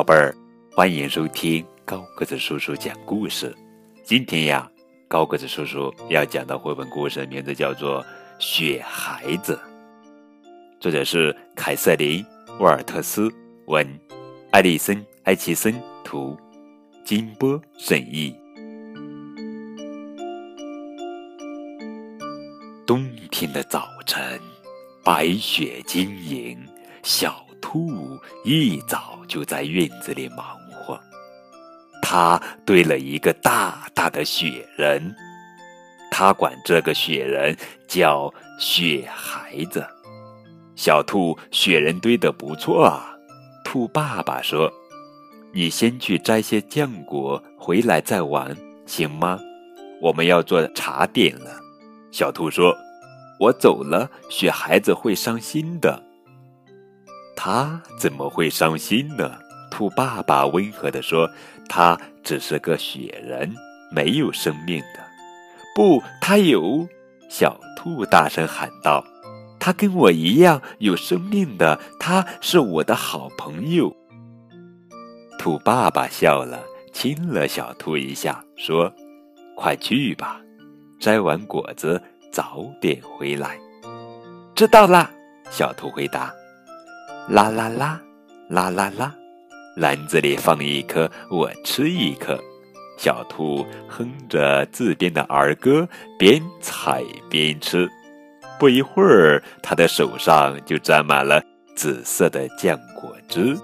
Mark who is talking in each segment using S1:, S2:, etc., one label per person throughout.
S1: 宝贝儿，欢迎收听高个子叔叔讲故事。今天呀，高个子叔叔要讲的绘本故事名字叫做《雪孩子》，作者是凯瑟琳·沃尔特斯，文，艾丽森·埃奇森，图，金波审译。冬天的早晨，白雪晶莹，小兔一早就在院子里忙活。它堆了一个大大的雪人，它管这个雪人叫雪孩子。小兔，雪人堆得不错啊。兔爸爸说：“你先去摘些浆果回来再玩，行吗？我们要做茶点了。”小兔说：“我走了，雪孩子会伤心的。”他怎么会伤心呢？兔爸爸温和地说：“他只是个雪人，没有生命的。”不，他有！小兔大声喊道：“他跟我一样有生命的，他是我的好朋友。”兔爸爸笑了，亲了小兔一下，说：“快去吧。”摘完果子，早点回来。知道啦，小兔回答。啦啦啦，啦啦啦，篮子里放一颗，我吃一颗。小兔哼着自编的儿歌，边采边吃。不一会儿，它的手上就沾满了紫色的浆果汁。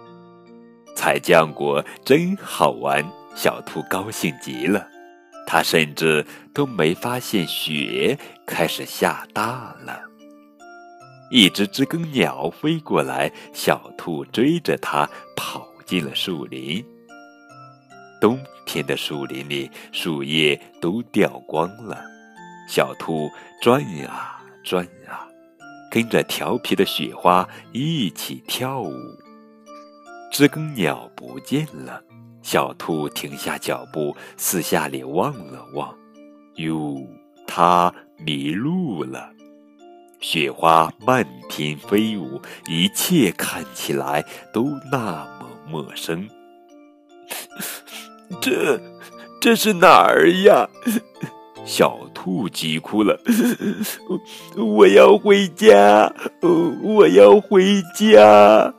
S1: 采浆果真好玩，小兔高兴极了。它甚至都没发现雪开始下大了。一只知更鸟飞过来，小兔追着它跑进了树林。冬天的树林里，树叶都掉光了。小兔转啊转啊，跟着调皮的雪花一起跳舞。知更鸟不见了。小兔停下脚步，四下里望了望，哟，它迷路了。雪花漫天飞舞，一切看起来都那么陌生。这，这是哪儿呀？小兔急哭了。我要回家，我要回家。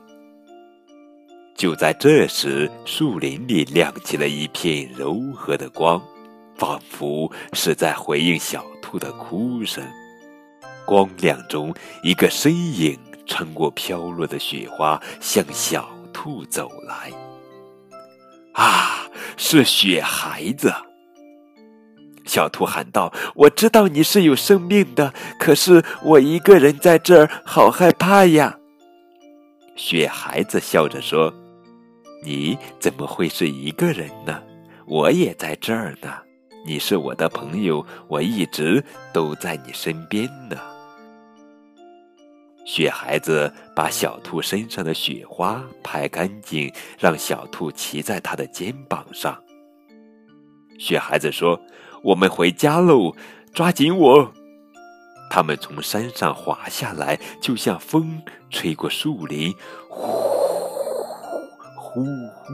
S1: 就在这时，树林里亮起了一片柔和的光，仿佛是在回应小兔的哭声。光亮中，一个身影穿过飘落的雪花，向小兔走来。啊，是雪孩子！小兔喊道：“我知道你是有生命的，可是我一个人在这儿，好害怕呀。”雪孩子笑着说。你怎么会是一个人呢？我也在这儿呢。你是我的朋友，我一直都在你身边呢。雪孩子把小兔身上的雪花拍干净，让小兔骑在他的肩膀上。雪孩子说：“我们回家喽，抓紧我！”他们从山上滑下来，就像风吹过树林，呼。呼呼！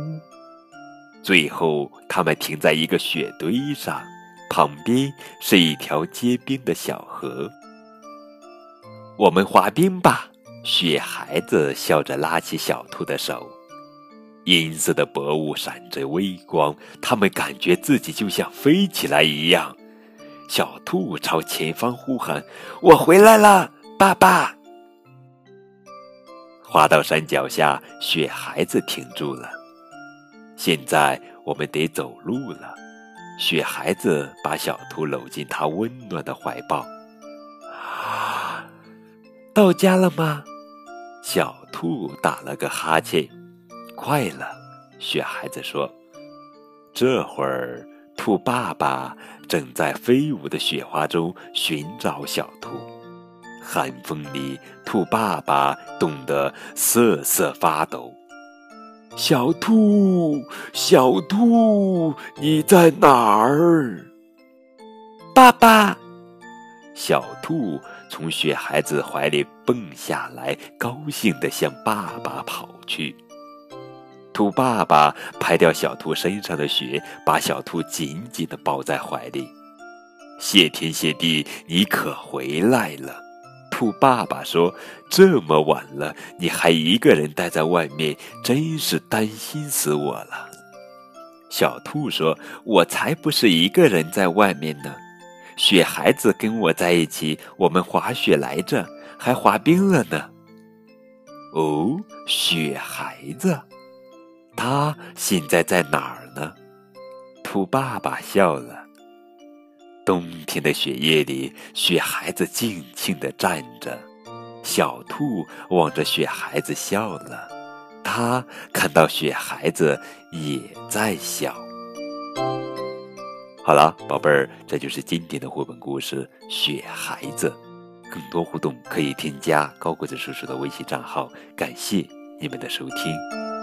S1: 最后，他们停在一个雪堆上，旁边是一条结冰的小河。我们滑冰吧！雪孩子笑着拉起小兔的手，银色的薄雾闪着微光，他们感觉自己就像飞起来一样。小兔朝前方呼喊：“我回来了，爸爸！”滑到山脚下，雪孩子停住了。现在我们得走路了。雪孩子把小兔搂进他温暖的怀抱。到家了吗？小兔打了个哈欠。快了，雪孩子说。这会儿，兔爸爸正在飞舞的雪花中寻找小兔。寒风里，兔爸爸冻得瑟瑟发抖。小兔，小兔，你在哪儿？爸爸，小兔从雪孩子怀里蹦下来，高兴地向爸爸跑去。兔爸爸拍掉小兔身上的雪，把小兔紧紧地抱在怀里。谢天谢地，你可回来了！兔爸爸说：“这么晚了，你还一个人待在外面，真是担心死我了。”小兔说：“我才不是一个人在外面呢，雪孩子跟我在一起，我们滑雪来着，还滑冰了呢。”哦，雪孩子。他现在在哪儿呢？兔爸爸笑了。冬天的雪夜里，雪孩子静静地站着，小兔望着雪孩子笑了。他看到雪孩子也在笑。好了，宝贝儿，这就是经典的绘本故事《雪孩子》。更多互动可以添加高个子叔叔的微信账号。感谢你们的收听。